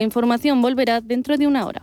Información volverá dentro de una hora.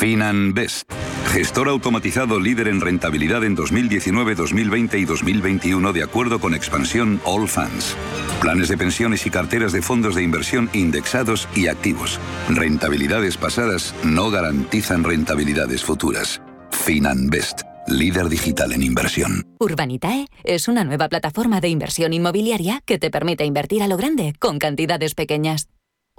FinanBest, gestor automatizado líder en rentabilidad en 2019, 2020 y 2021 de acuerdo con expansión All Funds. Planes de pensiones y carteras de fondos de inversión indexados y activos. Rentabilidades pasadas no garantizan rentabilidades futuras. FinanBest, líder digital en inversión. Urbanitae es una nueva plataforma de inversión inmobiliaria que te permite invertir a lo grande con cantidades pequeñas.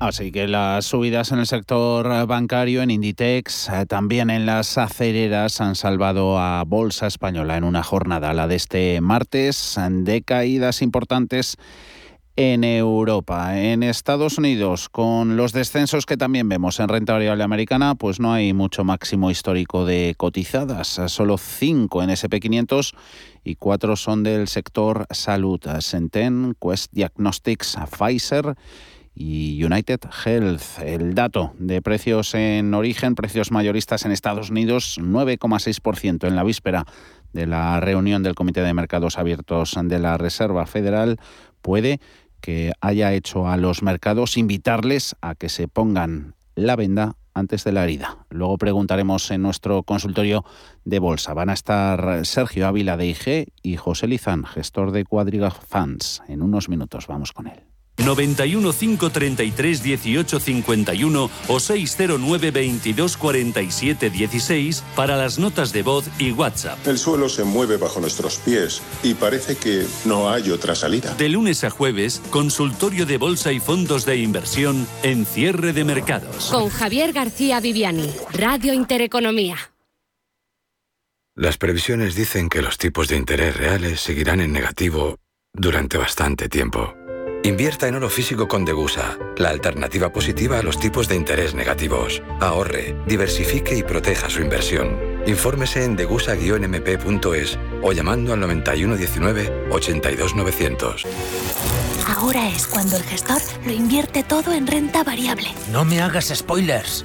Así que las subidas en el sector bancario, en Inditex, eh, también en las aceleras han salvado a Bolsa Española en una jornada, la de este martes, de caídas importantes en Europa. En Estados Unidos, con los descensos que también vemos en renta variable americana, pues no hay mucho máximo histórico de cotizadas, solo cinco en SP500 y cuatro son del sector salud. Senten, Quest Diagnostics, Pfizer y United Health. El dato de precios en origen, precios mayoristas en Estados Unidos, 9,6% en la víspera de la reunión del Comité de Mercados Abiertos de la Reserva Federal, puede que haya hecho a los mercados invitarles a que se pongan la venda antes de la herida. Luego preguntaremos en nuestro consultorio de bolsa. Van a estar Sergio Ávila de IG y José Lizán, gestor de Cuadriga Funds. En unos minutos vamos con él. 91 533 18 51 o 609 22 47 16 para las notas de voz y WhatsApp. El suelo se mueve bajo nuestros pies y parece que no hay otra salida. De lunes a jueves, consultorio de bolsa y fondos de inversión en cierre de mercados. Con Javier García Viviani, Radio Intereconomía. Las previsiones dicen que los tipos de interés reales seguirán en negativo durante bastante tiempo. Invierta en oro físico con Degusa, la alternativa positiva a los tipos de interés negativos. Ahorre, diversifique y proteja su inversión. Infórmese en degusa-mp.es o llamando al 9119 82900. Ahora es cuando el gestor lo invierte todo en renta variable. No me hagas spoilers.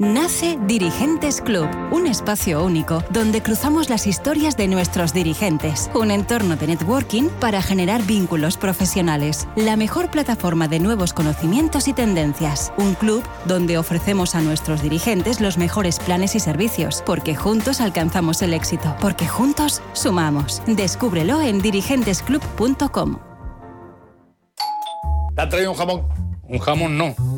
Nace Dirigentes Club, un espacio único donde cruzamos las historias de nuestros dirigentes, un entorno de networking para generar vínculos profesionales, la mejor plataforma de nuevos conocimientos y tendencias, un club donde ofrecemos a nuestros dirigentes los mejores planes y servicios, porque juntos alcanzamos el éxito, porque juntos sumamos. Descúbrelo en dirigentesclub.com. ¿Te ha traído un jamón? Un jamón no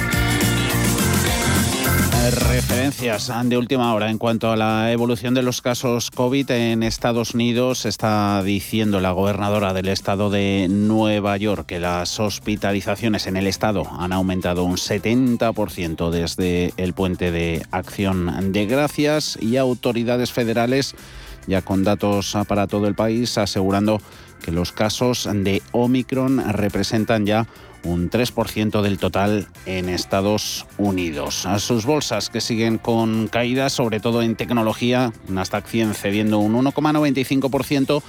Referencias de última hora en cuanto a la evolución de los casos COVID en Estados Unidos. Está diciendo la gobernadora del estado de Nueva York que las hospitalizaciones en el estado han aumentado un 70% desde el puente de acción de gracias y autoridades federales ya con datos para todo el país asegurando que los casos de Omicron representan ya un 3% del total en Estados Unidos. A sus bolsas que siguen con caídas, sobre todo en tecnología, Nasdaq 100 cediendo un 1,95%.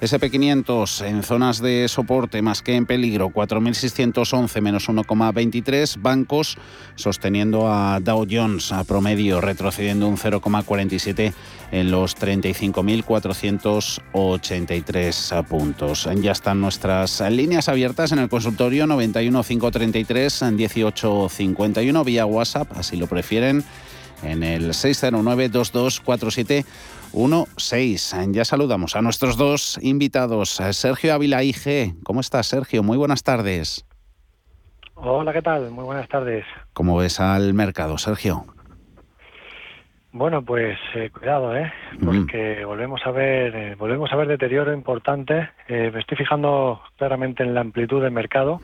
SP500 en zonas de soporte más que en peligro, 4.611 menos 1,23. Bancos sosteniendo a Dow Jones a promedio, retrocediendo un 0,47 en los 35.483 puntos. Ya están nuestras líneas abiertas en el consultorio 91 533 1851 vía WhatsApp, así lo prefieren, en el 609 2247 16. Ya saludamos a nuestros dos invitados. Sergio Ávila IG. ¿Cómo estás, Sergio? Muy buenas tardes. Hola, ¿qué tal? Muy buenas tardes. ¿Cómo ves al mercado, Sergio? Bueno, pues eh, cuidado, ¿eh? Porque volvemos a ver, eh, volvemos a ver deterioro importante. Eh, me estoy fijando claramente en la amplitud del mercado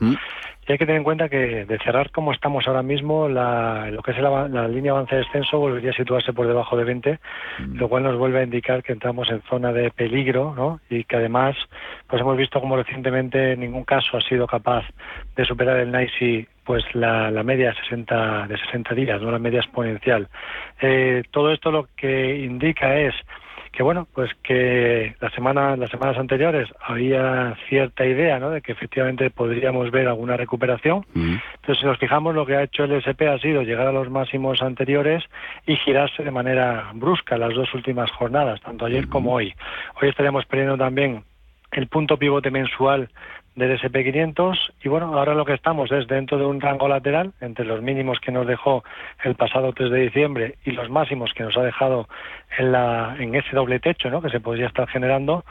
y hay que tener en cuenta que de cerrar como estamos ahora mismo, la, lo que es la, línea avance de descenso volvería a situarse por debajo de 20, lo cual nos vuelve a indicar que entramos en zona de peligro, ¿no? Y que además, pues hemos visto como recientemente en ningún caso ha sido capaz de superar el NICE pues la, la media 60, de 60 días, no la media exponencial. Eh, todo esto lo que indica es que bueno, pues que la semana, las semanas anteriores había cierta idea, ¿no? De que efectivamente podríamos ver alguna recuperación. Pero si nos fijamos, lo que ha hecho el SP ha sido llegar a los máximos anteriores y girarse de manera brusca las dos últimas jornadas, tanto ayer como hoy. Hoy estaríamos perdiendo también el punto pivote mensual del SP500 y bueno, ahora lo que estamos es dentro de un rango lateral entre los mínimos que nos dejó el pasado 3 de diciembre y los máximos que nos ha dejado en, la, en ese doble techo ¿no? que se podría estar generando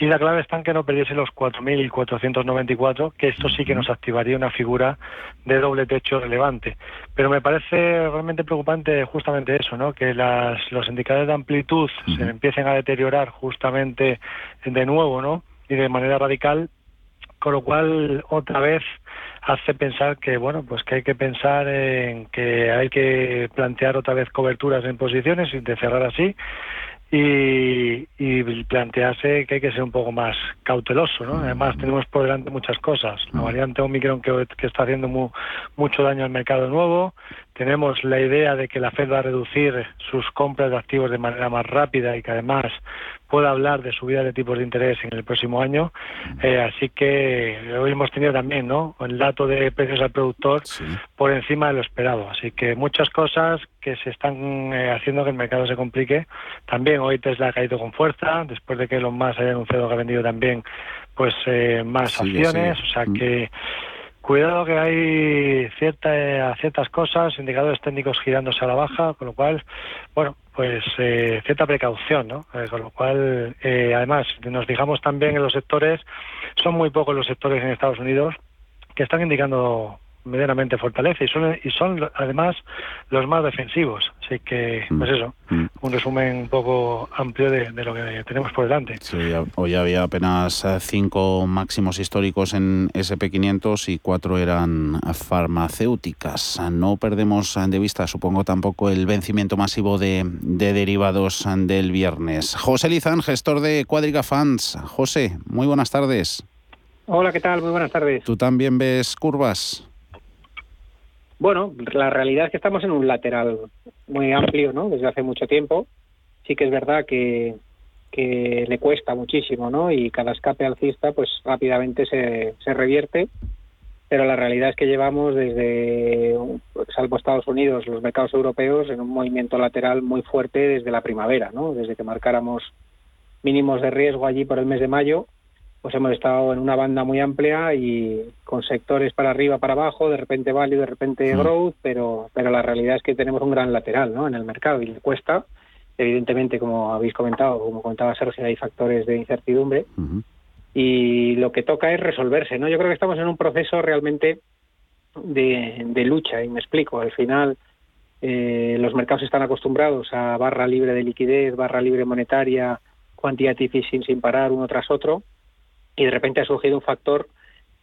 y la clave está en que no perdiese los 4.494, que esto sí que nos activaría una figura de doble techo relevante. Pero me parece realmente preocupante justamente eso, ¿no? que las, los indicadores de amplitud se empiecen a deteriorar justamente de nuevo ¿no? y de manera radical con lo cual otra vez hace pensar que bueno pues que hay que pensar en que hay que plantear otra vez coberturas en posiciones y de cerrar así y, plantearse que hay que ser un poco más cauteloso ¿no? además tenemos por delante muchas cosas la variante Omicron que, que está haciendo mucho daño al mercado nuevo tenemos la idea de que la Fed va a reducir sus compras de activos de manera más rápida y que además pueda hablar de subida de tipos de interés en el próximo año. Eh, así que hoy hemos tenido también ¿no? el dato de precios al productor por encima de lo esperado. Así que muchas cosas que se están eh, haciendo que el mercado se complique. También hoy Tesla ha caído con fuerza, después de que Elon Musk haya anunciado que ha vendido también pues eh, más acciones. O sea mm. que Cuidado que hay cierta, ciertas cosas, indicadores técnicos girándose a la baja, con lo cual, bueno, pues eh, cierta precaución, ¿no? Eh, con lo cual, eh, además, nos fijamos también en los sectores, son muy pocos los sectores en Estados Unidos que están indicando medianamente fortaleza y son, y son además los más defensivos. Así que, mm. pues eso, mm. un resumen un poco amplio de, lo que tenemos por delante. hoy había apenas eh, cinco máximos históricos en SP500 y cuatro eran farmacéuticas. No perdemos de vista, supongo, tampoco el vencimiento masivo de, de derivados del viernes. José Lizán, gestor de Cuadriga Funds. José, muy buenas tardes. Hola, ¿qué tal? Muy buenas tardes. ¿Tú también ves curvas? Bueno, la realidad es que estamos en un lateral muy amplio, ¿no? Desde hace mucho tiempo. Sí que es verdad que, le cuesta muchísimo, ¿no? Y cada escape alcista, pues rápidamente se revierte. Pero la realidad es que llevamos desde, salvo Estados Unidos, los mercados europeos, en un movimiento lateral muy fuerte desde la primavera, ¿no? Desde que marcáramos mínimos de riesgo allí por el mes de mayo pues hemos estado en una banda muy amplia y con sectores para arriba, para abajo, de repente value, de repente mm. growth, pero, pero la realidad es que tenemos un gran lateral ¿no? en el mercado y le cuesta. Evidentemente, como habéis comentado, como comentaba Sergio, hay factores de incertidumbre y lo que toca es resolverse. ¿no? Yo creo que estamos en un proceso realmente de, de lucha y me explico. Al final, eh, los mercados están acostumbrados a barra libre de liquidez, barra libre monetaria, quantitative easing sin parar uno tras otro y de repente ha surgido un factor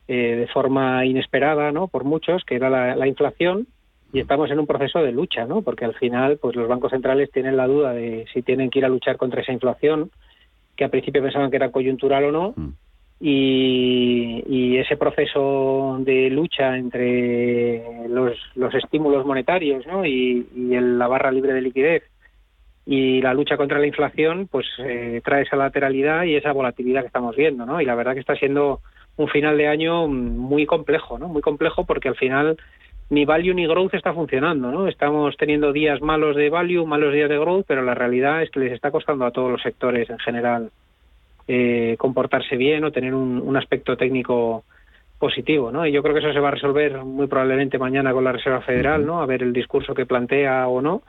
eh, de forma inesperada, ¿no? Por muchos, que era la, inflación y estamos en un proceso de lucha, ¿no? Porque al final, pues los bancos centrales tienen la duda de si tienen que ir a luchar contra esa inflación, que al principio pensaban que era coyuntural o no, mm. y, ese proceso de lucha entre los, los estímulos monetarios, ¿no? Y, la barra libre de liquidez y la lucha contra la inflación pues eh, trae esa lateralidad y esa volatilidad que estamos viendo, ¿no? Y la verdad que está siendo un final de año muy complejo, ¿no? Muy complejo porque al final ni value ni growth está funcionando, ¿no? Estamos teniendo días malos de value, malos días de growth, pero la realidad es que les está costando a todos los sectores en general eh, comportarse bien o tener un, un aspecto técnico positivo, ¿no? Y yo creo que eso se va a resolver muy probablemente mañana con la Reserva Federal, ¿no? A ver el discurso que plantea o no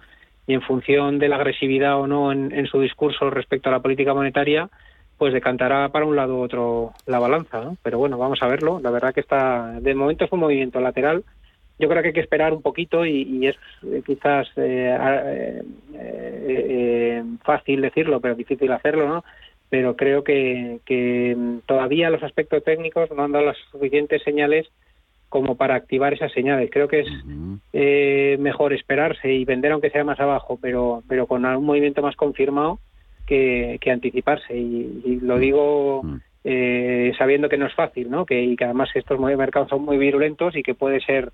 y en función de la agresividad o no en, su discurso respecto a la política monetaria, pues decantará para un lado u otro la balanza. Pero bueno, vamos a verlo. La verdad que está, de momento es un movimiento lateral. Yo creo que hay que esperar un poquito y, es eh, quizás eh, eh, fácil decirlo, pero difícil hacerlo, ¿no? Pero creo que, que todavía los aspectos técnicos no han dado las suficientes señales como para activar esas señales. Creo que es eh, mejor esperarse y vender aunque sea más abajo, pero, pero con un movimiento más confirmado que, anticiparse. Y, lo digo eh, sabiendo que no es fácil, ¿no? Que, y que además estos mercados son muy virulentos y que puede ser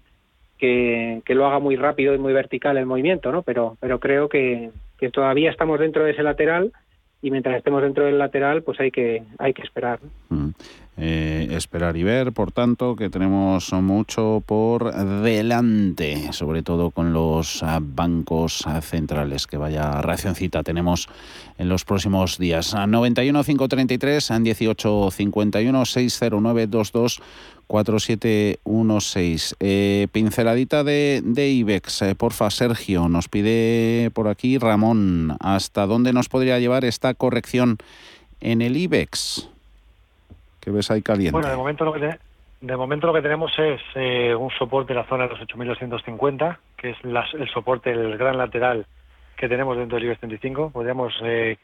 que, lo haga muy rápido y muy vertical el movimiento, ¿no? Pero, pero creo que, que todavía estamos dentro de ese lateral y mientras estemos dentro del lateral, pues hay que, hay que esperar. Mm. Eh, esperar y ver, por tanto, que tenemos mucho por delante, sobre todo con los ah, bancos centrales, que vaya reaccioncita tenemos en los próximos días. 91 533 18 51 609 22 4716. Eh, pinceladita de, de IBEX, eh, porfa, Sergio. Nos pide por aquí Ramón, ¿hasta dónde nos podría llevar esta corrección en el IBEX? ¿Qué ves ahí caliente? Bueno, de momento lo que, de momento lo que tenemos es eh, un soporte en la zona de los 8.250, que es el soporte, el gran lateral que tenemos dentro del IBEX 35. Podríamos eh,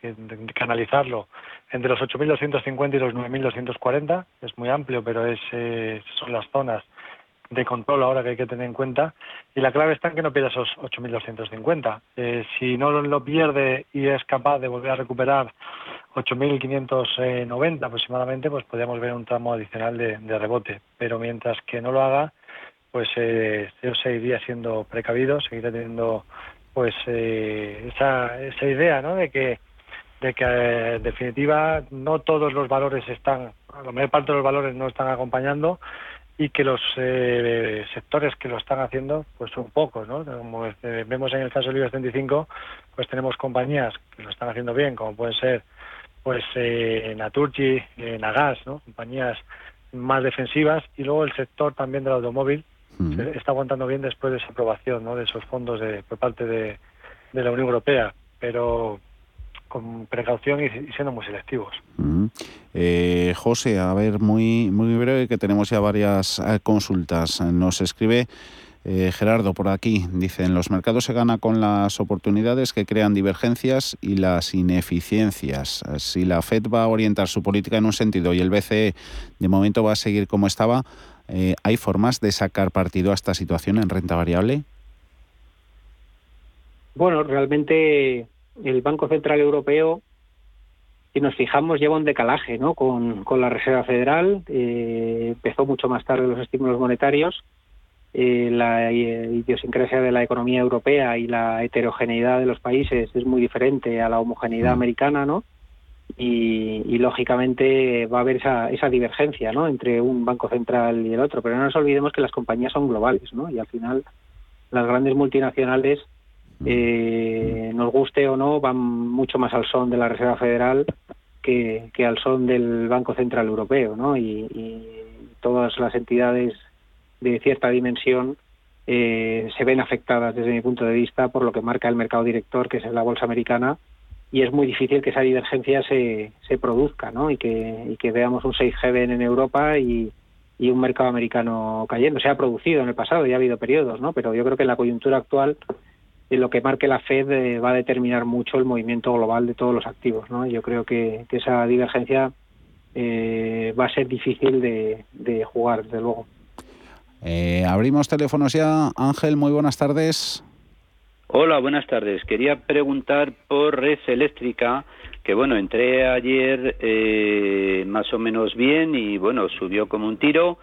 canalizarlo entre los 8.250 y los 9.240. Es muy amplio, pero es, eh, son las zonas de control ahora que hay que tener en cuenta. Y la clave está en que no pierda esos 8.250. Eh, si no lo pierde y es capaz de volver a recuperar 8.590 aproximadamente, pues podríamos ver un tramo adicional de, rebote. Pero mientras que no lo haga, pues eh, yo seguiría siendo precavido, seguiría teniendo pues eh, esa, esa idea ¿no? de que de que en definitiva no todos los valores están, la mayor parte de los valores no están acompañando y que los eh, sectores que lo están haciendo pues son pocos, ¿no? Como eh, vemos en el caso del IBEX 35, pues tenemos compañías que lo están haciendo bien, como pueden ser pues eh, Naturgy, eh, Nagas, ¿no? Compañías más defensivas y luego el sector también del automóvil está aguantando bien después de esa aprobación ¿no? de esos fondos de, por parte de, la Unión Europea, pero con precaución y, siendo muy selectivos. Eh, José, a ver, muy, muy breve, que tenemos ya varias eh, consultas. Nos escribe eh, Gerardo por aquí, dice, en los mercados se gana con las oportunidades que crean divergencias y las ineficiencias. Si la Fed va a orientar su política en un sentido y el BCE de momento va a seguir como estaba, eh, ¿Hay formas de sacar partido a esta situación en renta variable? Bueno, realmente el Banco Central Europeo, si nos fijamos, lleva un decalaje ¿no? con, la Reserva Federal. Eh, empezó mucho más tarde los estímulos monetarios. Eh, la idiosincrasia de la economía europea y la heterogeneidad de los países es muy diferente a la homogeneidad mm. americana, ¿no? y, lógicamente va a haber esa, esa divergencia ¿no? entre un banco central y el otro. Pero no nos olvidemos que las compañías son globales ¿no? y al final las grandes multinacionales, eh, nos guste o no, van mucho más al son de la Reserva Federal que, al son del Banco Central Europeo. ¿no? Y, todas las entidades de cierta dimensión eh, se ven afectadas desde mi punto de vista por lo que marca el mercado director, que es la bolsa americana, y es muy difícil que esa divergencia se, se produzca ¿no? y, que, y que veamos un safe haven en Europa y, y un mercado americano cayendo. Se ha producido en el pasado, ya ha habido periodos, ¿no? pero yo creo que en la coyuntura actual en lo que marque la Fed eh, va a determinar mucho el movimiento global de todos los activos. ¿no? Yo creo que, que esa divergencia eh, va a ser difícil de, de jugar, desde luego. Eh, abrimos teléfonos ya. Ángel, muy buenas tardes. Hola, buenas tardes. Quería preguntar por Red Eléctrica, que bueno, entré ayer eh, más o menos bien y bueno, subió como un tiro,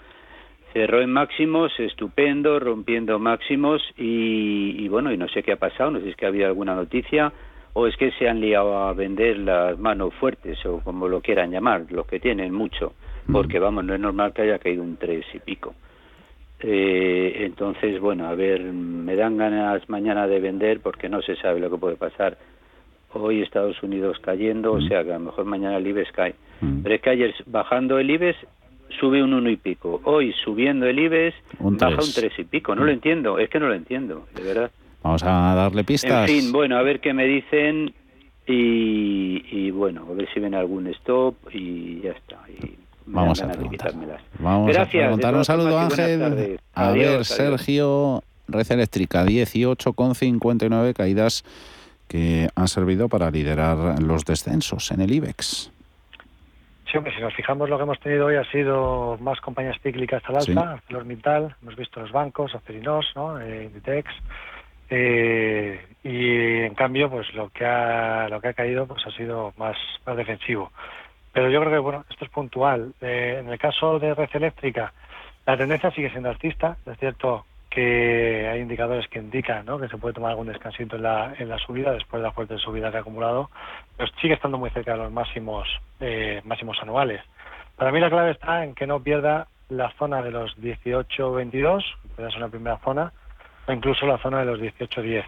cerró en máximos, estupendo, rompiendo máximos y, bueno, y no sé qué ha pasado, no sé si es que ha habido alguna noticia o es que se han liado a vender las manos fuertes o como lo quieran llamar, los que tienen mucho, mm. porque vamos, no es normal que haya caído un tres y pico. Eh, entonces, bueno, a ver, me dan ganas mañana de vender porque no se sabe lo que puede pasar. Hoy Estados Unidos cayendo, o mm. sea que a lo mejor mañana el IBEX cae. Mm. Pero es que ayer bajando el IBEX sube un uno y pico. Hoy subiendo el IBEX baja un tres y pico. No lo mm. entiendo, es que no lo entiendo, de verdad. Vamos a darle pistas. En fin, bueno, a ver qué me dicen y, y bueno, a ver si ven algún stop y ya está. Y Vamos a preguntar. Vamos a preguntar. Un saludo, Ángel. A ver, Sergio, Red Eléctrica, 18,59 caídas que han servido para liderar los descensos en el IBEX. Sí, hombre, si nos fijamos, lo que hemos tenido hoy ha sido más compañías cíclicas al alza, sí. ArcelorMittal, hemos visto los bancos, Acerinos, ¿no? Eh, Inditex, eh, y en cambio, pues lo que ha lo que ha caído, pues ha sido más más defensivo. Pero yo creo que bueno, esto es puntual. Eh, en el caso de Red Eléctrica, la tendencia sigue siendo artista. Es cierto que hay indicadores que indican ¿no? que se puede tomar algún descansito en la, en la subida después de la fuerte subida que ha acumulado, pero sigue estando muy cerca de los máximos eh, máximos anuales. Para mí la clave está en que no pierda la zona de los 18-22, que es una primera zona, o incluso la zona de los 18-10.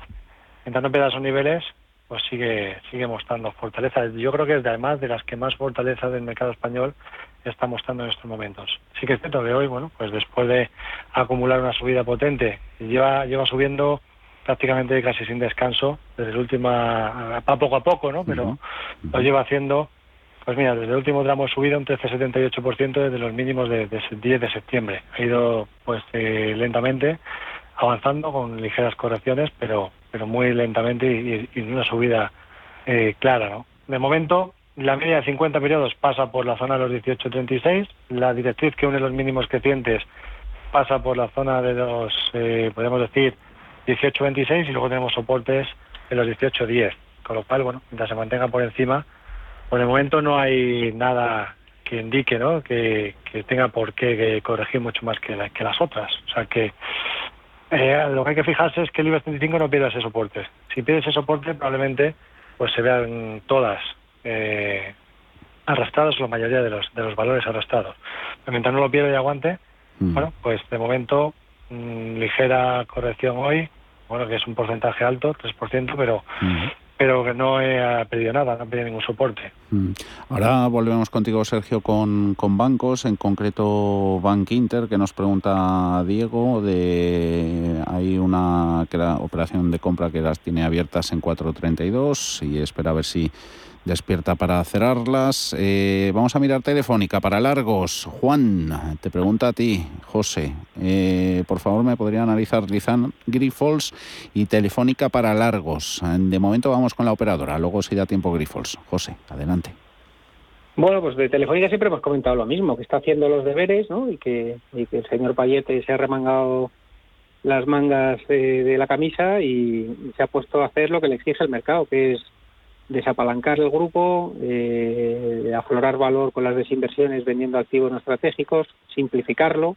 Mientras no pierda esos niveles, pues sigue sigue mostrando fortaleza. Yo creo que es además de las que más fortaleza del mercado español está mostrando en estos momentos. Sí que es cierto que hoy, bueno, pues después de acumular una subida potente, lleva lleva subiendo prácticamente casi sin descanso desde el último, a poco a poco, ¿no? Pero lo lleva haciendo, pues mira, desde el último tramo subido un 13,78% desde los mínimos de, 10 de septiembre. Ha ido, pues, eh, lentamente avanzando con ligeras correcciones, pero pero muy lentamente y, y una subida eh, clara, ¿no? De momento, la media de 50 periodos pasa por la zona de los 18.36, la directriz que une los mínimos crecientes pasa por la zona de los, eh, podemos decir, 18.26 y luego tenemos soportes en los 18.10, con lo cual, bueno, mientras se mantenga por encima, por el momento no hay nada que indique, ¿no? Que, tenga por qué corregir mucho más que, que las otras. O sea que eh, lo que hay que fijarse es que el IBEX 35 no pierda ese soporte. Si pierde ese soporte, probablemente pues se vean todas eh, arrastrados la mayoría de los, de los valores arrastrados. Pero mientras no lo pierda y aguante, mm. bueno, pues de momento mm, ligera corrección hoy, bueno, que es un porcentaje alto, 3%, pero mm pero que no he perdido nada, no he perdido ningún soporte. Ahora volvemos contigo, Sergio, con, con bancos, en concreto Bank Inter, que nos pregunta Diego, de hay una operación de compra que las tiene abiertas en 4.32 y espera a ver si despierta para cerrarlas. Eh, vamos a mirar telefónica para largos. Juan, te pregunta a ti, José. Eh, por favor, me podría analizar Lizan Grifols y telefónica para largos. De momento vamos con la operadora, luego si da tiempo Grifols. José, adelante. Bueno, pues de Telefónica siempre hemos comentado lo mismo, que está haciendo los deberes ¿no? y, que, el señor Payete se ha remangado las mangas de, la camisa y se ha puesto a hacer lo que le exige el mercado, que es desapalancar el grupo, eh, aflorar valor con las desinversiones vendiendo activos no estratégicos, simplificarlo.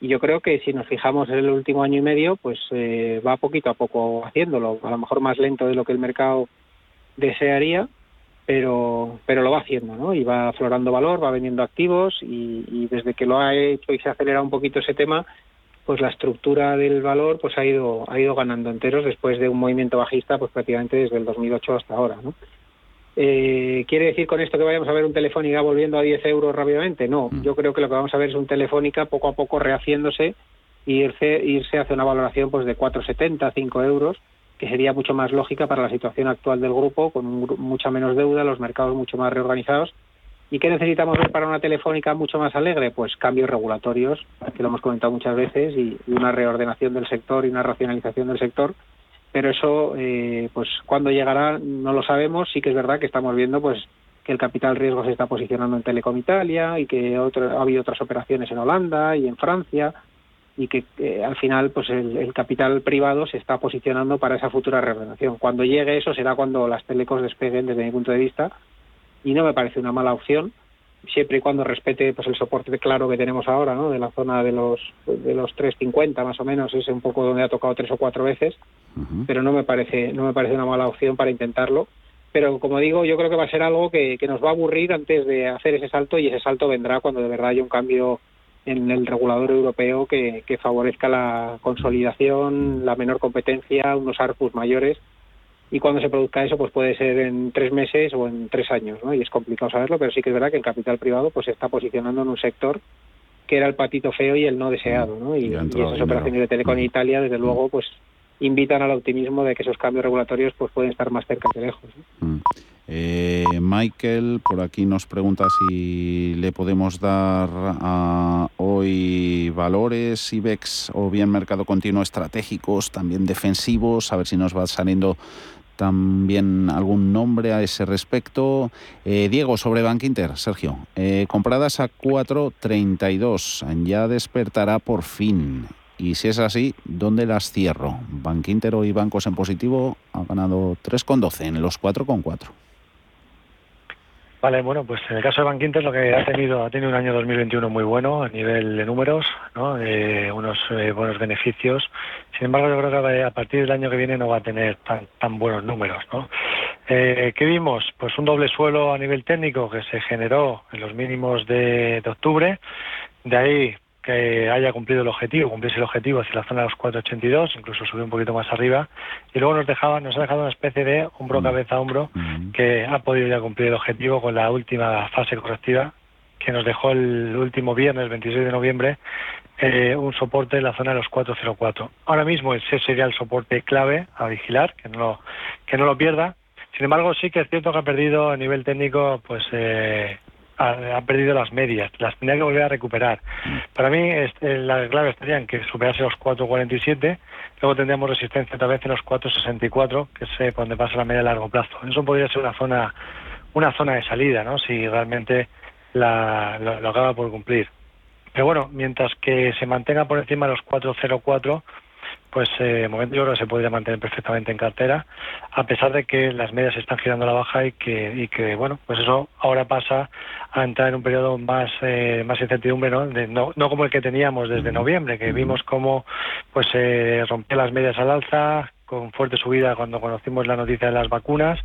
Y yo creo que si nos fijamos en el último año y medio, pues eh, va poquito a poco haciéndolo, a lo mejor más lento de lo que el mercado desearía, pero, pero lo va haciendo, ¿no? Y va aflorando valor, va vendiendo activos y, y desde que lo ha hecho y se acelera un poquito ese tema, pues la estructura del valor pues ha ido ha ido ganando enteros después de un movimiento bajista pues prácticamente desde el 2008 hasta ahora ¿no? Eh, ¿Quiere decir con esto que vayamos a ver un Telefónica volviendo a 10 euros rápidamente? No, mm. yo creo que lo que vamos a ver es un Telefónica poco a poco rehaciéndose y irse, irse hacia una valoración pues de 4,70, 5 euros, que sería mucho más lógica para la situación actual del grupo, con mucha menos deuda, los mercados mucho más reorganizados ¿Y qué necesitamos ver para una telefónica mucho más alegre? Pues cambios regulatorios, que lo hemos comentado muchas veces, y, una reordenación del sector y una racionalización del sector. Pero eso, eh, pues cuando llegará, no lo sabemos. Sí que es verdad que estamos viendo, pues, que el capital riesgo se está posicionando en Telecom Italia y que ha habido otras operaciones en Holanda y en Francia y que al final pues el, el, capital privado se está posicionando para esa futura reordenación. Cuando llegue eso será cuando las telecos despeguen desde mi punto de vista y no me parece una mala opción siempre y cuando respete pues el soporte claro que tenemos ahora no de la zona de los de los 350 más o menos es un poco donde ha tocado tres o cuatro veces pero no me parece no me parece una mala opción para intentarlo. Pero como digo yo creo que va a ser algo que, que nos va a aburrir antes de hacer ese salto y ese salto vendrá cuando de verdad haya un cambio en el regulador europeo que, que favorezca la consolidación la menor competencia unos ARPUs mayores y cuando se produzca eso pues puede ser en tres meses o en tres años ¿no? y es complicado saberlo pero sí que es verdad que el capital privado pues se está posicionando en un sector que era el patito feo y el no deseado ¿no? y, esas operaciones de Telecom en Italia desde luego pues invitan al optimismo de que esos cambios regulatorios pues pueden estar más cerca que lejos eh, Michael por aquí nos pregunta si le podemos dar a hoy valores IBEX o bien mercado continuo estratégicos, también defensivos, a ver si nos va saliendo también algún nombre a ese respecto. Eh, Diego, sobre Bank Inter, Sergio, eh, compradas a 4.32, ya despertará por fin. Y si es así, ¿dónde las cierro? Bank Inter hoy bancos en positivo ha ganado 3,12 en los 4,4. Vale, bueno, pues en el caso de Bankinter lo que ha tenido ha tenido un año 2021 muy bueno a nivel de números, ¿no? Eh, unos buenos beneficios. Sin embargo, yo creo que a partir del año que viene no va a tener tan, tan buenos números, ¿no? Eh, ¿Qué vimos? Pues un doble suelo a nivel técnico que se generó en los mínimos de, de octubre. De ahí que haya cumplido el objetivo, cumpliese el objetivo hacia la zona de los 482, incluso subió un poquito más arriba, y luego nos dejaba, nos ha dejado una especie de hombro mm. cabeza hombro mm. que ha podido ya cumplir el objetivo con la última fase correctiva que nos dejó el último viernes, 26 de noviembre, eh, un soporte en la zona de los 404. Ahora mismo ese sería el soporte clave a vigilar, que no lo, que no lo pierda. Sin embargo, sí que es cierto que ha perdido a nivel técnico pues eh, ha, perdido las medias, las tendría que volver a recuperar. Para mí eh, la clave estaría en que superase los 4.47, luego tendríamos resistencia otra vez en los 4.64, que es donde pasa la media a largo plazo. Eso podría ser una zona una zona de salida, ¿no? Si realmente la, lo, acaba por cumplir. Pero bueno, mientras que se mantenga por encima de los 4.04, pues eh, momento yo creo que se podría mantener perfectamente en cartera, a pesar de que las medias están girando a la baja y que, y que bueno, pues eso ahora pasa a entrar en un periodo más eh, más incertidumbre, ¿no? ¿no? no como el que teníamos desde noviembre, que vimos cómo pues se rompió las medias al alza, con fuerte subida cuando conocimos la noticia de las vacunas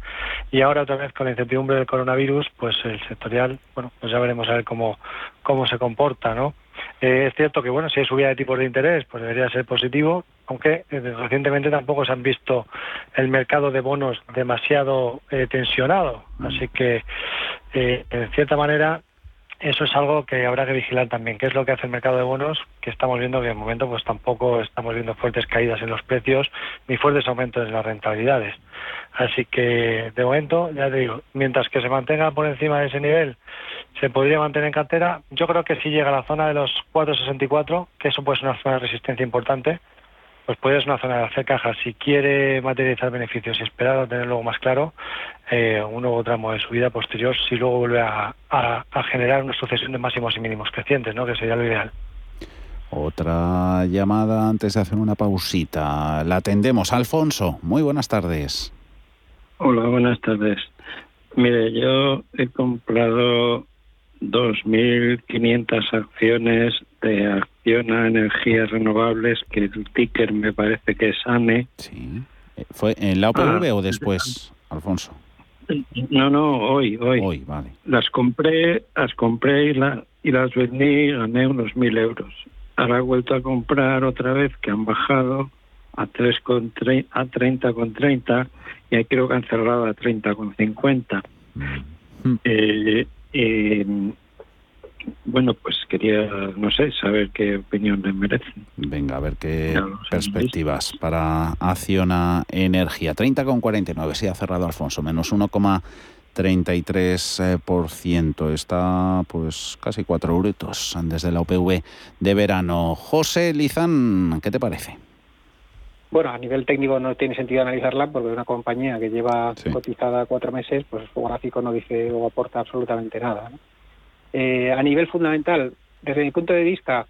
y ahora otra vez con la incertidumbre del coronavirus, pues el sectorial, bueno, pues ya veremos a ver cómo, cómo se comporta, ¿no? Eh, es cierto que, bueno, si hay subida de tipos de interés, pues debería ser positivo, aunque eh, recientemente tampoco se han visto el mercado de bonos demasiado eh, tensionado. Mm. Así que, en cierta manera, eso es algo que habrá que vigilar también. ¿Qué es lo que hace el mercado de bonos? Que estamos viendo que de momento pues tampoco estamos viendo fuertes caídas en los precios ni fuertes aumentos en las rentabilidades. Así que de momento, ya te digo, mientras que se mantenga por encima de ese nivel, se podría mantener en cartera. Yo creo que si llega a la zona de los 4,64, que eso puede ser una zona de resistencia importante, pues puede ser una zona de hacer caja. Si quiere materializar beneficios y esperar a tener luego más claro eh, un nuevo tramo de subida posterior, si luego vuelve a, generar una sucesión de máximos y mínimos crecientes, ¿no? que sería lo ideal. Otra llamada antes de hacer una pausita. La atendemos. Alfonso, muy buenas tardes. Hola, buenas tardes. Mire, yo he comprado 2.500 acciones de Acciona Energías Renovables, que el ticker me parece que es ANE. Sí. ¿Fue en la OPV ah, o después, Alfonso? No, no, hoy, hoy. Hoy, vale. Las compré, las compré y, la, y las vendí y gané unos 1.000 euros. Ahora he vuelto a comprar otra vez, que han bajado a, 3 con a 30 con 30 y ahí creo que han cerrado a 30 con 50. Mm. Eh, eh, bueno, pues quería, no sé, saber qué opinión le merecen. Venga, a ver qué perspectivas para Acciona Energía. 30,49, sí ha cerrado Alfonso, menos 1,33%. Está pues casi 4 euros desde la OPV de verano. José Lizán, ¿qué te parece? Bueno, a nivel técnico no tiene sentido analizarla porque es una compañía que lleva cotizada cuatro meses, pues su gráfico no dice o aporta absolutamente nada. Eh, a nivel fundamental, desde mi punto de vista,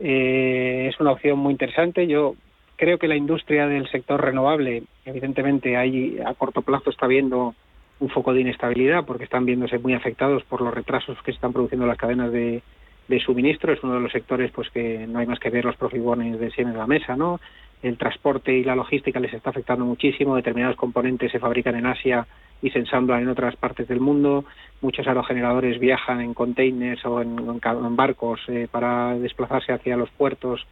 eh, es una opción muy interesante. Yo creo que la industria del sector renovable, evidentemente, ahí a corto plazo está viendo un foco de inestabilidad porque están viéndose muy afectados por los retrasos que se están produciendo en las cadenas de, suministro. Es uno de los sectores pues que no hay más que ver los profibones de Siemens en la mesa, ¿no? El transporte y la logística les está afectando muchísimo, determinados componentes se fabrican en Asia y se ensamblan en otras partes del mundo, muchos aerogeneradores viajan en containers o en, barcos eh, para desplazarse hacia los puertos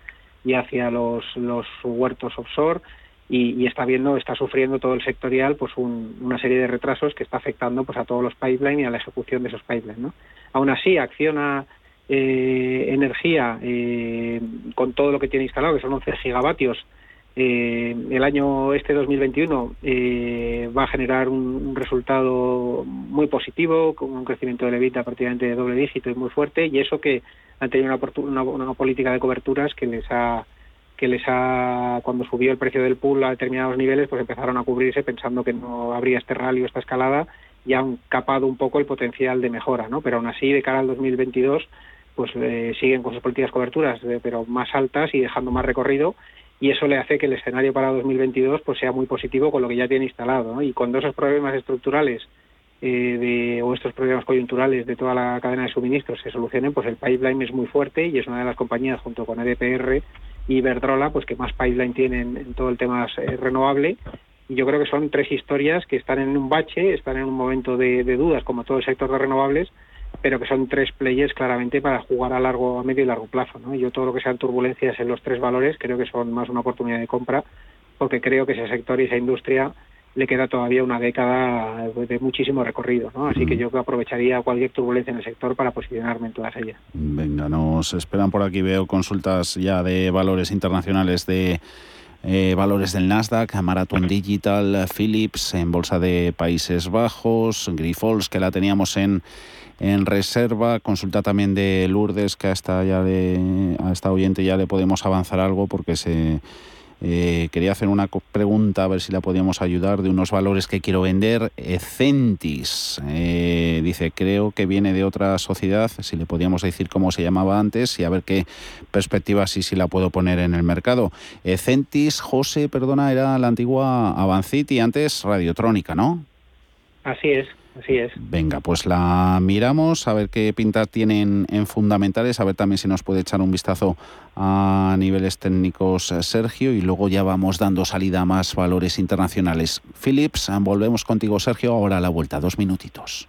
y hacia los, los huertos offshore. Y, está viendo, está sufriendo todo el sectorial pues una serie de retrasos que está afectando pues a todos los pipelines y a la ejecución de esos pipelines. Aún así, acciona eh, energía eh, con todo lo que tiene instalado, que son 11 gigavatios, eh, el año este 2021 eh, va a generar un, resultado muy positivo, con un crecimiento de levita prácticamente de doble dígito y muy fuerte, y eso que han tenido una, una, política de coberturas que les ha que les ha, cuando subió el precio del pool a determinados niveles, pues empezaron a cubrirse pensando que no habría este rally o esta escalada y han capado un poco el potencial de mejora, ¿no? Pero aún así, de cara al 2022, pues eh, siguen con sus políticas coberturas, pero más altas y dejando más recorrido y eso le hace que el escenario para 2022 pues sea muy positivo con lo que ya tiene instalado y con esos problemas estructurales eh, de, o estos problemas coyunturales de toda la cadena de suministros se solucionen, pues el pipeline es muy fuerte y es una de las compañías junto con EDPR y Iberdrola pues que más pipeline tienen en todo el tema eh, renovable. Y yo creo que son tres historias que están en un bache, están en un momento de, dudas como todo el sector de renovables, pero que son tres players claramente para jugar a largo, a medio y largo plazo. ¿no? Yo todo lo que sean turbulencias en los tres valores creo que son más una oportunidad de compra porque creo que ese sector y esa industria le queda todavía una década de muchísimo recorrido, ¿no? Así que yo aprovecharía cualquier turbulencia en el sector para posicionarme en todas ellas. Venga, nos esperan por aquí, veo consultas ya de valores internacionales de eh, valores del Nasdaq, Marathon Digital, Philips en Bolsa de Países Bajos, Grifols, que la teníamos en, en reserva, consulta también de Lourdes, que hasta ya le, a esta oyente ya le podemos avanzar algo porque se eh, quería hacer una pregunta, a ver si la podíamos ayudar, de unos valores que quiero vender. Centis, eh, dice, creo que viene de otra sociedad, si le podíamos decir cómo se llamaba antes y a ver qué perspectiva sí, sí la puedo poner en el mercado. Centis, José, perdona, era la antigua Avancity, antes Radiotrónica, ¿no? Así es. Así es. Venga, pues la miramos, a ver qué pintas tienen en fundamentales, a ver también si nos puede echar un vistazo a niveles técnicos Sergio y luego ya vamos dando salida a más valores internacionales. Philips, volvemos contigo Sergio, ahora a la vuelta, dos minutitos.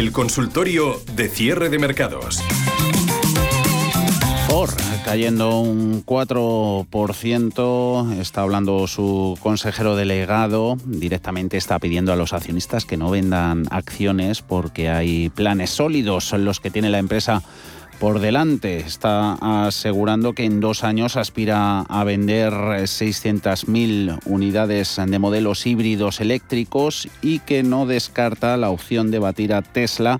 El consultorio de cierre de mercados. Por cayendo un 4%, está hablando su consejero delegado, directamente está pidiendo a los accionistas que no vendan acciones porque hay planes sólidos los que tiene la empresa por delante. Está asegurando que en dos años aspira a vender 600.000 unidades de modelos híbridos eléctricos y que no descarta la opción de batir a Tesla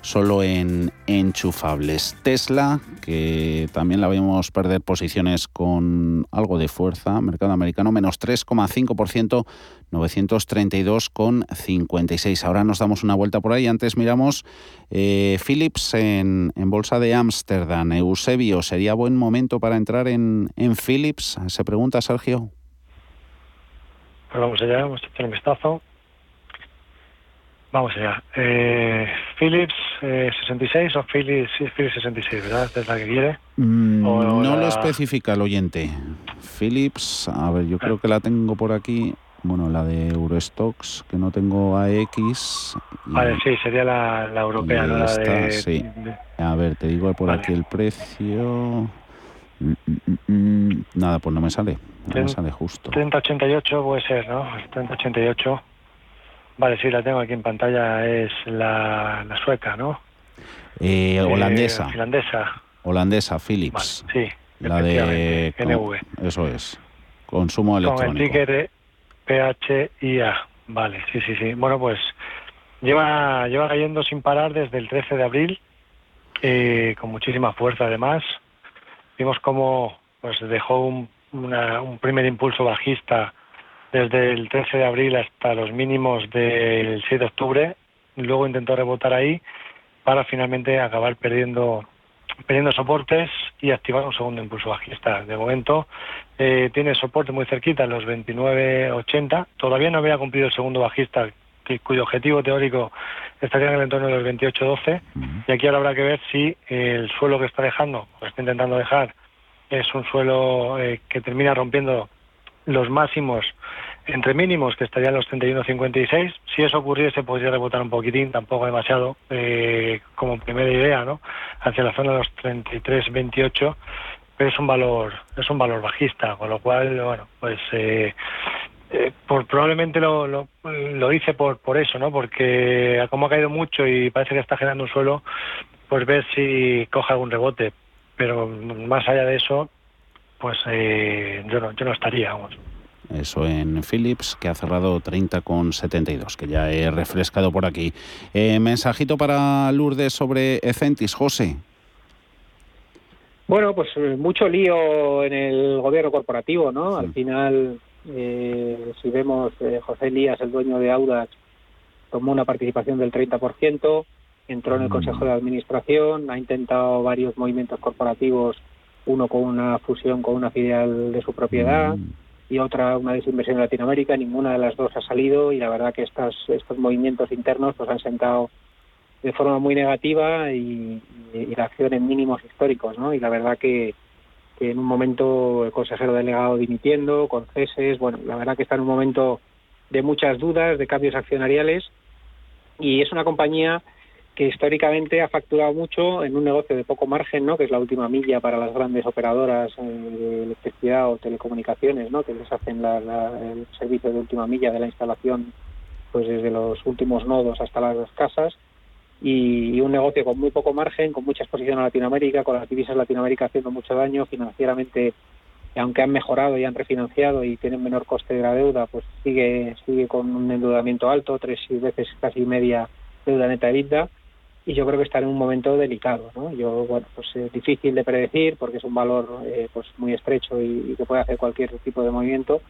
solo en enchufables. Tesla, que también la vemos perder posiciones con algo de fuerza, mercado americano menos 3,5%, 932,56. Ahora nos damos una vuelta por ahí. Antes miramos eh, Philips en, Bolsa de Ámsterdam. Eusebio, ¿sería buen momento para entrar en, Philips? Se pregunta Sergio. Pues vamos allá, vamos a echar un vistazo. Vamos allá. Eh, Philips 66 eh, o Philips, Philips 66, ¿verdad? ¿Es la que quiere? Mm, no lo especifica el oyente. Philips, a ver, yo creo que la tengo por aquí. Bueno, la de Eurostox, que no tengo AX. Vale, sí, sería la, europea, ¿no? La de, sí. A ver, te digo por aquí el precio. Mm, mm, nada, pues no me sale. No me sale justo. 3088 puede ser, ¿no? 3088. Vale, sí, la tengo aquí en pantalla, es la, sueca, ¿no? Eh, holandesa. Eh, finlandesa. Holandesa, Philips. sí, la de NV. Eso es. Consumo electrónico. Con el ticket PHIA. Vale, sí, sí, sí. Bueno, pues lleva, lleva cayendo sin parar desde el 13 de abril, eh, con muchísima fuerza además. Vimos cómo pues dejó un, un primer impulso bajista desde el 13 de abril hasta los mínimos del 6 de octubre. Luego intentó rebotar ahí para finalmente acabar perdiendo perdiendo soportes y activar un segundo impulso bajista. De momento eh, tiene soporte muy cerquita los 29.80. Todavía no había cumplido el segundo bajista cuyo objetivo teórico estaría en el entorno de los 28.12 y aquí ahora habrá que ver si el suelo que está dejando o está intentando dejar es un suelo eh, que termina rompiendo los máximos entre mínimos, que estarían los 31.56. Si eso ocurriese, podría rebotar un poquitín, tampoco demasiado, eh, como primera idea, ¿no? Hacia la zona de los 33.28, pero es un valor, es un valor bajista, con lo cual, bueno, pues eh, eh, por, probablemente lo, lo, lo, hice por, por eso, ¿no? Porque como ha caído mucho y parece que está generando un suelo, pues ver si coge algún rebote. Pero más allá de eso, pues eh, yo, no, yo no estaría, vamos. Eso en Philips, que ha cerrado 30,72, que ya he refrescado por aquí. Eh, mensajito para Lourdes sobre Ecentis, José. Bueno, pues eh, mucho lío en el gobierno corporativo, ¿no? Al final, si vemos, José Elías, el dueño de Audax, tomó una participación del 30%, entró en el mm. Consejo de Administración, ha intentado varios movimientos corporativos uno con una fusión con una filial de su propiedad mm. y otra una desinversión en Latinoamérica, ninguna de las dos ha salido y la verdad que estos, estos movimientos internos pues han sentado de forma muy negativa y, la acción en mínimos históricos, ¿no? Y la verdad que, que en un momento el consejero delegado dimitiendo, con ceses, bueno, la verdad que está en un momento de muchas dudas, de cambios accionariales y es una compañía que históricamente ha facturado mucho en un negocio de poco margen, ¿no? que es la última milla para las grandes operadoras eh, de electricidad o telecomunicaciones, ¿no? que les hacen el servicio de última milla de la instalación pues desde los últimos nodos hasta las casas y, un negocio con muy poco margen, con mucha exposición a Latinoamérica, con las divisas Latinoamérica haciendo mucho daño financieramente, aunque han mejorado y han refinanciado y tienen menor coste de la deuda, pues sigue sigue con un endeudamiento alto, tres veces casi media deuda neta EBITDA y yo creo que está en un momento delicado, ¿no? Yo, bueno, pues es difícil de predecir porque es un valor eh, pues muy estrecho y, que puede hacer cualquier tipo de movimiento,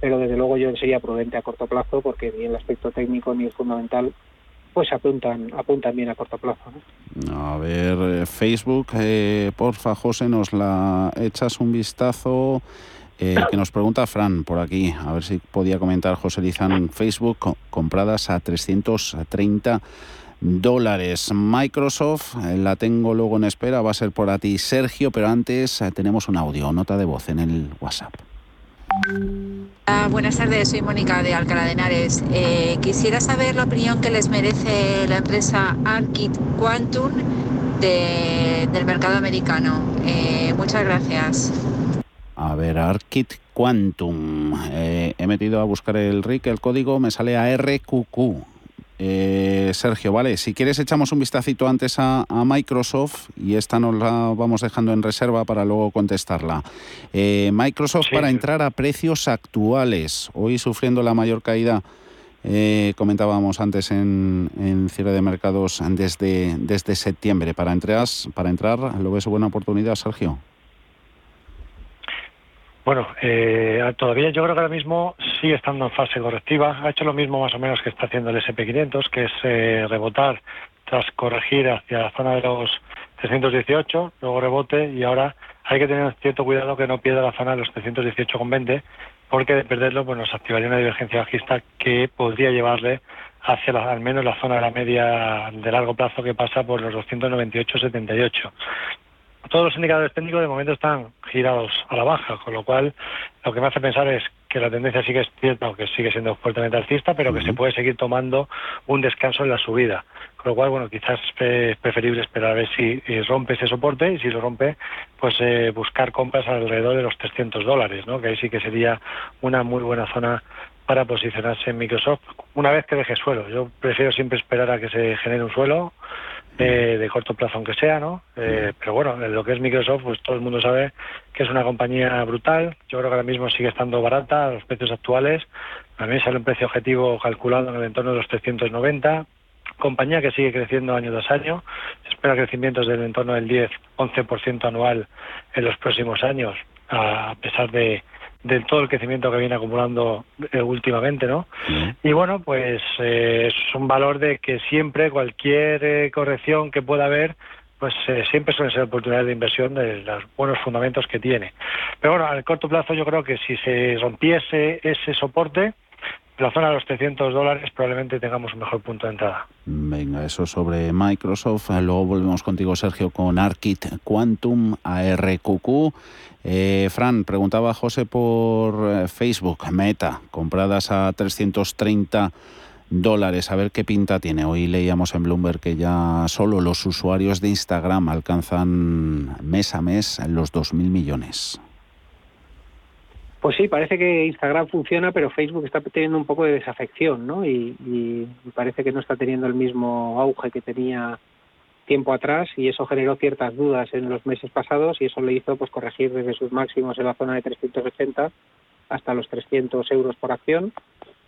pero desde luego yo sería prudente a corto plazo porque ni el aspecto técnico ni el fundamental pues apuntan apuntan bien a corto plazo. ¿no? A ver, eh, Facebook, eh, porfa, José, nos la echas un vistazo. Eh, que nos pregunta Fran por aquí, a ver si podía comentar José Lizán, Facebook compradas a 330 dólares. Microsoft, eh, la tengo luego en espera, va a ser por a ti Sergio, pero antes eh, tenemos un audio, nota de voz en el WhatsApp. Ah, buenas tardes, soy Mónica de Alcalá de Henares. Eh, quisiera saber la opinión que les merece la empresa Arkit Quantum del mercado americano. muchas gracias. A ver, Arkit Quantum. he metido a buscar el RIC, el código me sale a RQQ. Eh, Sergio, vale, si quieres echamos un vistacito antes a, Microsoft y esta nos la vamos dejando en reserva para luego contestarla. Eh, Microsoft para entrar a precios actuales, hoy sufriendo la mayor caída, eh, comentábamos antes en, en, cierre de mercados desde, desde septiembre. Para, entrar, para entrar, ¿lo ves buena oportunidad, Sergio? Bueno, eh, todavía yo creo que ahora mismo sigue estando en fase correctiva. Ha hecho lo mismo más o menos que está haciendo el SP500, que es eh, rebotar tras corregir hacia la zona de los 318, luego rebote y ahora hay que tener cierto cuidado que no pierda la zona de los 318,20 porque de perderlo pues nos activaría una divergencia bajista que podría llevarle hacia al menos la zona de la media de largo plazo que pasa por los 298,78. Todos los indicadores técnicos de momento están girados a la baja, con lo cual lo que me hace pensar es que la tendencia sigue es cierto, que sigue siendo fuertemente alcista, pero que se puede seguir tomando un descanso en la subida. Con lo cual, bueno, quizás es preferible esperar a ver si rompe ese soporte y si lo rompe, pues eh, buscar compras alrededor de los 300 dólares, ¿no? Que ahí sí que sería una muy buena zona para posicionarse en Microsoft una vez que deje suelo. Yo prefiero siempre esperar a que se genere un suelo eh, de corto plazo aunque sea, ¿no? Eh, pero bueno, en lo que es Microsoft, pues todo el mundo sabe que es una compañía brutal. Yo creo que ahora mismo sigue estando barata a los precios actuales. A mí sale un precio objetivo calculado en el entorno de los 390. Compañía que sigue creciendo año tras año. Se espera crecimientos del entorno del 10-11% anual en los próximos años, a pesar de, de todo el crecimiento que viene acumulando eh, últimamente, ¿no? Y bueno, pues eh, es un valor de que siempre cualquier eh, corrección que pueda haber, pues siempre suelen ser oportunidades de inversión de los buenos fundamentos que tiene. Pero bueno, al corto plazo yo creo que si se rompiese ese soporte, la zona de los 300 dólares probablemente tengamos un mejor punto de entrada. Venga, eso sobre Microsoft. Luego volvemos contigo, Sergio, con Arkit Quantum, ARQQ. Eh, Fran, preguntaba José por eh, Facebook, Meta, compradas a 330 dólares. A ver qué pinta tiene. Hoy leíamos en Bloomberg que ya solo los usuarios de Instagram alcanzan mes a mes los 2.000 millones. Pues sí, parece que Instagram funciona, pero Facebook está teniendo un poco de desafección, ¿no? Y, parece que no está teniendo el mismo auge que tenía tiempo atrás y eso generó ciertas dudas en los meses pasados y eso le hizo pues corregir desde sus máximos en la zona de 380 hasta los 300 euros por acción.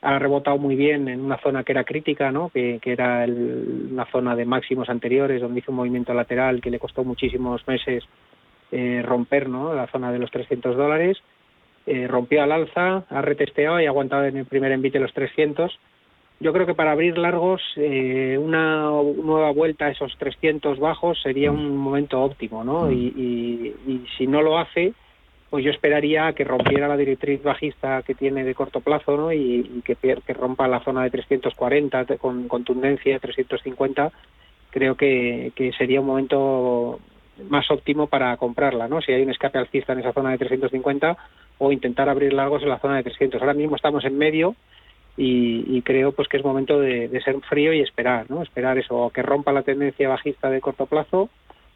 Ha rebotado muy bien en una zona que era crítica, ¿no? que, era el, una zona de máximos anteriores donde hizo un movimiento lateral que le costó muchísimos meses eh, romper ¿no? la zona de los 300 dólares eh, rompió al alza, ha retesteado y ha aguantado en el primer envite los 300. Yo creo que para abrir largos, eh, una nueva vuelta a esos 300 bajos sería un momento óptimo, ¿no? Y, si no lo hace, pues yo esperaría que rompiera la directriz bajista que tiene de corto plazo, ¿no? Y, que, que, rompa la zona de 340 con contundencia, 350. Creo que, que sería un momento más óptimo para comprarla, ¿no? Si hay un escape alcista en esa zona de 350 o intentar abrir largos en la zona de 300. Ahora mismo estamos en medio y, creo pues que es momento de, ser frío y esperar, ¿no? Esperar eso, o que rompa la tendencia bajista de corto plazo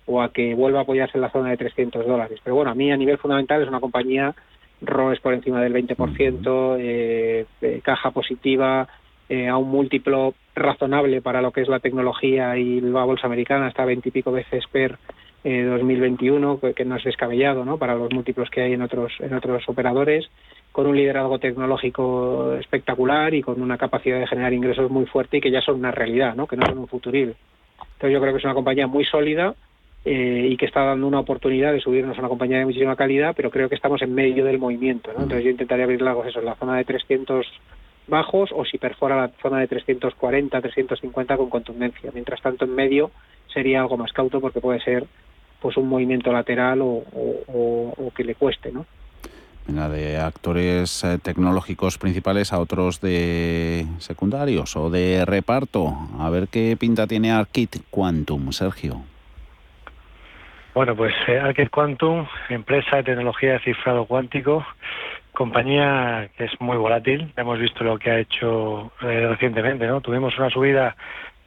o a que vuelva a apoyarse en la zona de 300 dólares. Pero bueno, a mí a nivel fundamental es una compañía ROES por encima del 20%, eh, eh, caja positiva, eh, a un múltiplo razonable para lo que es la tecnología y la bolsa americana, hasta 20 y pico veces per 2021, eh, que no es descabellado ¿no? para los múltiplos que hay en otros, en otros operadores, con un liderazgo tecnológico espectacular y con una capacidad de generar ingresos muy fuerte y que ya son una realidad, ¿no? que no son un futuril. Entonces yo creo que es una compañía muy sólida eh, y que está dando una oportunidad de subirnos a una compañía de muchísima calidad, pero creo que estamos en medio del movimiento. ¿no? Entonces yo intentaría abrir eso, en la zona de 300 bajos o si perfora la zona de 340, 350 con contundencia. Mientras tanto, en medio sería algo más cauto porque puede ser pues un movimiento lateral o, que le cueste, ¿no? Venga, de actores eh, tecnológicos principales a otros de secundarios o de reparto. A ver qué pinta tiene Arkit Quantum, Sergio. Bueno, pues eh, Arkit Quantum, empresa de tecnología de cifrado cuántico, compañía que es muy volátil. Hemos visto lo que ha hecho eh, recientemente, ¿no? Tuvimos una subida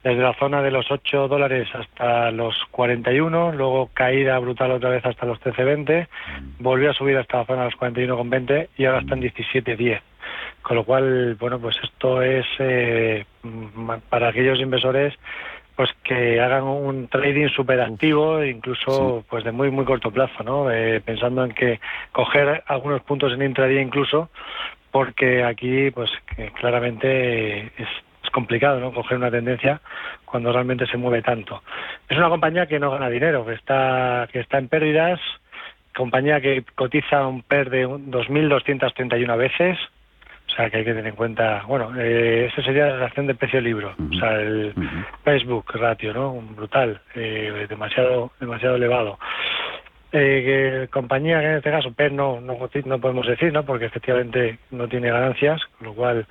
desde la zona de los 8 dólares hasta los 41, luego caída brutal otra vez hasta los 13.20, volvió a subir hasta la zona de los 41.20 y ahora está en 17.10. Con lo cual, bueno, pues esto es eh, para aquellos inversores pues que hagan un trading súper activo, incluso pues de muy muy corto plazo, ¿no? Eh, pensando en que coger algunos puntos en intraday incluso, porque aquí pues que claramente es complicado ¿no? coger una tendencia cuando realmente se mueve tanto. Es una compañía que no gana dinero, que está, que está en pérdidas, compañía que cotiza un PER de 2.231 veces, o sea que hay que tener en cuenta, bueno, eh, esa sería la relación de precio-libro, o sea, el Facebook ratio, ¿no? Brutal, eh, demasiado, demasiado elevado. eh, compañía que en este caso PER no, no, no podemos decir, ¿no? Porque efectivamente no tiene ganancias, con lo cual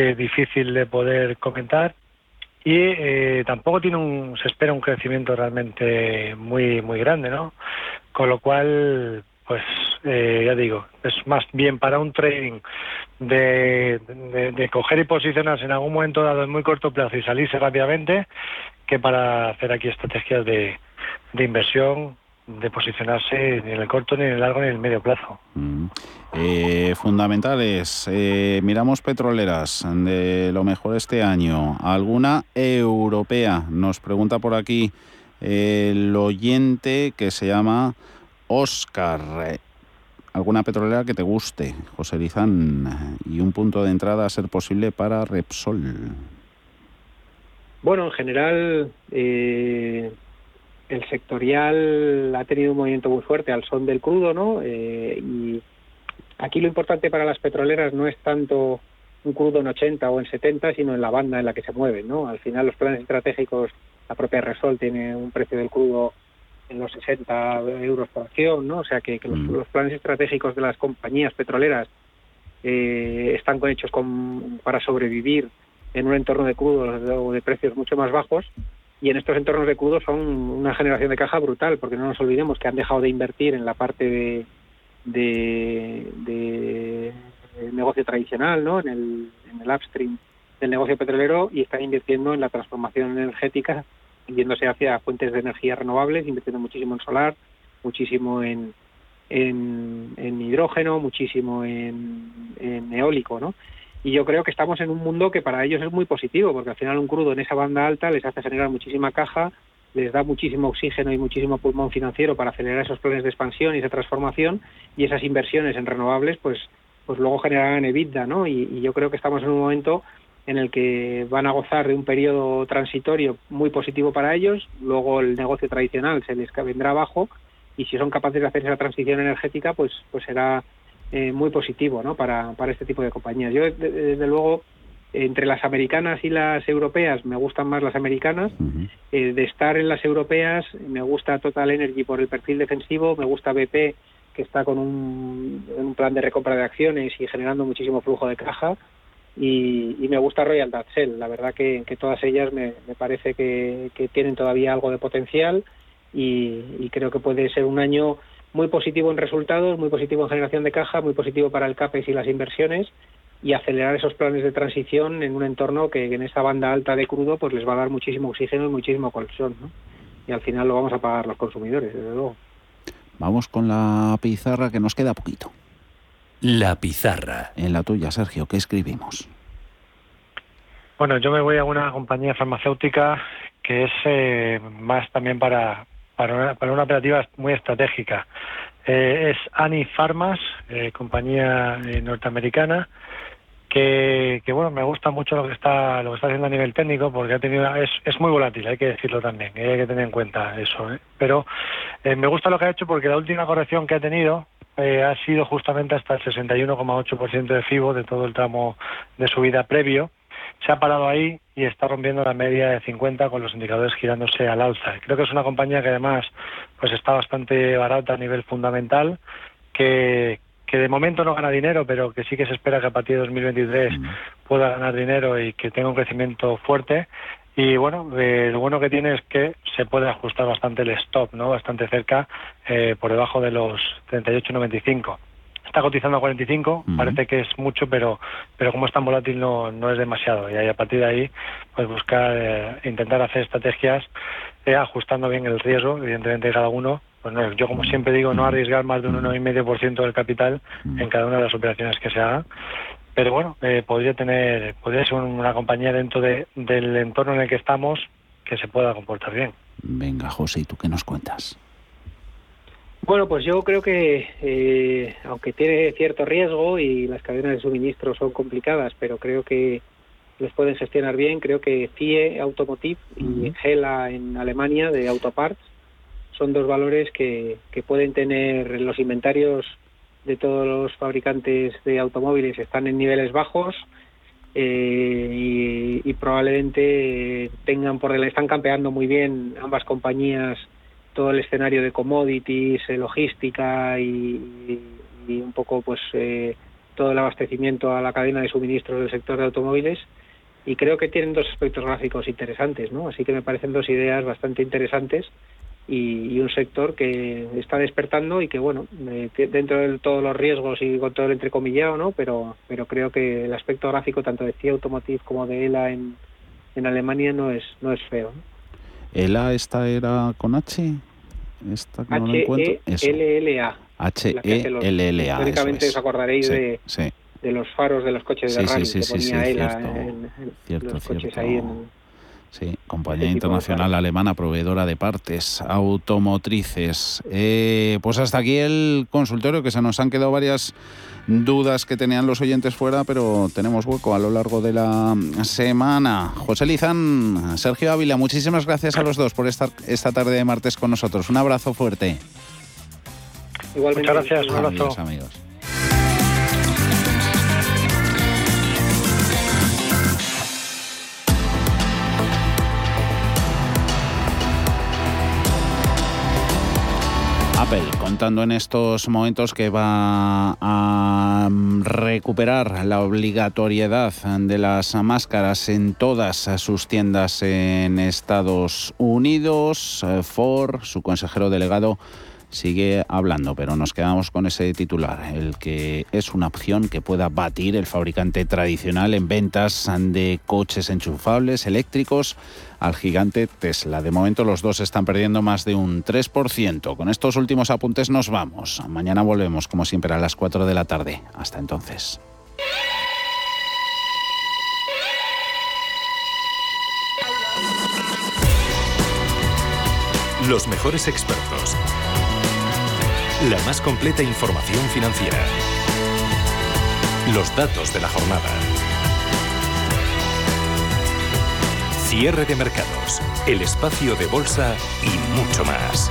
es difícil de poder comentar y eh, tampoco tiene un se espera un crecimiento realmente muy muy grande no con lo cual pues eh, ya digo es más bien para un trading de, de, coger y posicionarse en algún momento dado en muy corto plazo y salirse rápidamente que para hacer aquí estrategias de, de inversión de posicionarse ni en el corto, ni en el largo, ni en el medio plazo. Mm. Eh, fundamentales, eh, miramos petroleras de lo mejor este año. ¿Alguna europea? Nos pregunta por aquí el oyente que se llama Oscar. ¿Alguna petrolera que te guste, José Lizán? Y un punto de entrada a ser posible para Repsol. Bueno, en general, eh, el sectorial ha tenido un movimiento muy fuerte al son del crudo, ¿no? Eh, y aquí lo importante para las petroleras no es tanto un crudo en 80 o en 70, sino en la banda en la que se mueven, ¿no? Al final los planes estratégicos, la propia Resol tiene un precio del crudo en los 60 euros por acción, ¿no? O sea que, mm. los, planes estratégicos de las compañías petroleras eh, están hechos con, para sobrevivir en un entorno de crudo o de precios mucho más bajos y en estos entornos de crudo son una generación de caja brutal, porque no nos olvidemos que han dejado de invertir en la parte de, negocio tradicional, ¿no? en, el, en el upstream del negocio petrolero y están invirtiendo en la transformación energética, yéndose hacia fuentes de energía renovables, invirtiendo muchísimo en solar, muchísimo en, en, en hidrógeno, muchísimo en, en eólico, ¿no? Y yo creo que estamos en un mundo que para ellos es muy positivo, porque al final un crudo en esa banda alta les hace generar muchísima caja, les da muchísimo oxígeno y muchísimo pulmón financiero para acelerar esos planes de expansión y esa transformación y esas inversiones en renovables, pues, pues luego generarán EBITDA, ¿no? Y, yo creo que estamos en un momento en el que van a gozar de un periodo transitorio muy positivo para ellos, luego el negocio tradicional se les vendrá abajo y si son capaces de hacer esa transición energética, pues, pues será eh, muy positivo ¿no? para, para este tipo de compañías. Yo, desde luego, entre las americanas y las europeas me gustan más las americanas. Eh, de estar en las europeas me gusta Total Energy por el perfil defensivo, me gusta BP que está con un, un plan de recompra de acciones y generando muchísimo flujo de caja. Y, me gusta Royal Dutch Shell. La verdad que, que todas ellas me, me parece que, que, tienen todavía algo de potencial y, y creo que puede ser un año muy positivo en resultados, muy positivo en generación de caja, muy positivo para el CAPEX y las inversiones y acelerar esos planes de transición en un entorno que en esa banda alta de crudo pues les va a dar muchísimo oxígeno y muchísimo colchón, ¿no? Y al final lo vamos a pagar los consumidores, desde luego. Vamos con la pizarra que nos queda poquito. La pizarra. En la tuya, Sergio, ¿qué escribimos? Bueno, yo me voy a una compañía farmacéutica que es eh, más también para, para una, para una operativa muy estratégica. Eh, es Ani Pharmas, eh, compañía eh, norteamericana, que, que, bueno, me gusta mucho lo que está lo que está haciendo a nivel técnico porque ha tenido es, es muy volátil, hay que decirlo también, hay que tener en cuenta eso. Pero me gusta lo que ha hecho porque la última corrección que ha tenido ha sido justamente hasta el 61,8% de FIBO de todo el tramo de subida previo se ha parado ahí y está rompiendo la media de 50 con los indicadores girándose al alza. Creo que es una compañía que además pues está bastante barata a nivel fundamental, que, que de momento no gana dinero, pero que sí que se espera que a partir de 2023 pueda ganar dinero y que tenga un crecimiento fuerte. Y bueno, eh, lo bueno que tiene es que se puede ajustar bastante el stop, ¿no? Bastante cerca, eh, por debajo de los 38.95 está cotizando a 45, parece que es mucho, pero pero como es tan volátil no, no es demasiado. Y ahí, a partir de ahí, pues buscar, eh, intentar hacer estrategias eh, ajustando bien el riesgo, evidentemente cada uno. Pues no, yo como siempre digo, no arriesgar más de un 1,5% del capital en cada una de las operaciones que se haga. Pero bueno, eh, podría tener, podría ser una compañía dentro de, del entorno en el que estamos que se pueda comportar bien. Venga, José, ¿y tú qué nos cuentas? Bueno, pues yo creo que, eh, aunque tiene cierto riesgo y las cadenas de suministro son complicadas, pero creo que les pueden gestionar bien. Creo que FIE Automotive y Gela en Alemania de Autoparts son dos valores que, que pueden tener los inventarios de todos los fabricantes de automóviles están en niveles bajos eh, y, y, probablemente tengan por están campeando muy bien ambas compañías todo el escenario de commodities, eh, logística y, un poco pues eh, todo el abastecimiento a la cadena de suministros del sector de automóviles y creo que tienen dos aspectos gráficos interesantes, ¿no? Así que me parecen dos ideas bastante interesantes y, un sector que está despertando y que bueno eh, dentro de todos los riesgos y con todo el entrecomillado, ¿no? Pero pero creo que el aspecto gráfico tanto de CIA Automotive como de ELA en, en Alemania no es no es feo. ¿ELA esta era con H? Esta que no H -E L L A. H E L L A. Históricamente os acordaréis de, de los faros de los coches de rally que ponía en, los coches ahí en Sí, compañía internacional alemana proveedora de partes automotrices. Eh, pues hasta aquí el consultorio, que se nos han quedado varias dudas que tenían los oyentes fuera, pero tenemos hueco a lo largo de la semana. José Lizán, Sergio Ávila, muchísimas gracias a los dos por estar esta tarde de martes con nosotros. Un abrazo fuerte. Igualmente. Muchas gracias, un abrazo. amigos. Apple contando en estos momentos que va a recuperar la obligatoriedad de las máscaras en todas sus tiendas en Estados Unidos. Ford, su consejero delegado, sigue hablando, pero nos quedamos con ese titular, el que es una opción que pueda batir el fabricante tradicional en ventas de coches enchufables eléctricos al gigante Tesla. De momento los dos están perdiendo más de un 3%. Con estos últimos apuntes nos vamos. Mañana volvemos, como siempre, a las 4 de la tarde. Hasta entonces. Los mejores expertos la más completa información financiera. Los datos de la jornada. Cierre de mercados, el espacio de bolsa y mucho más.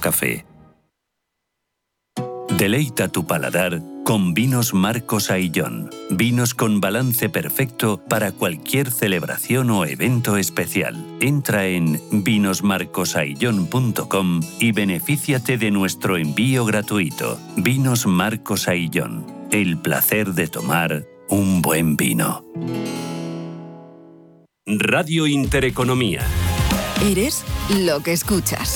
café. Deleita tu paladar con vinos Marcos Aillón. Vinos con balance perfecto para cualquier celebración o evento especial. Entra en vinosmarcosaillón.com y benefíciate de nuestro envío gratuito. Vinos Marcos Aillón. El placer de tomar un buen vino. Radio Intereconomía. Eres lo que escuchas.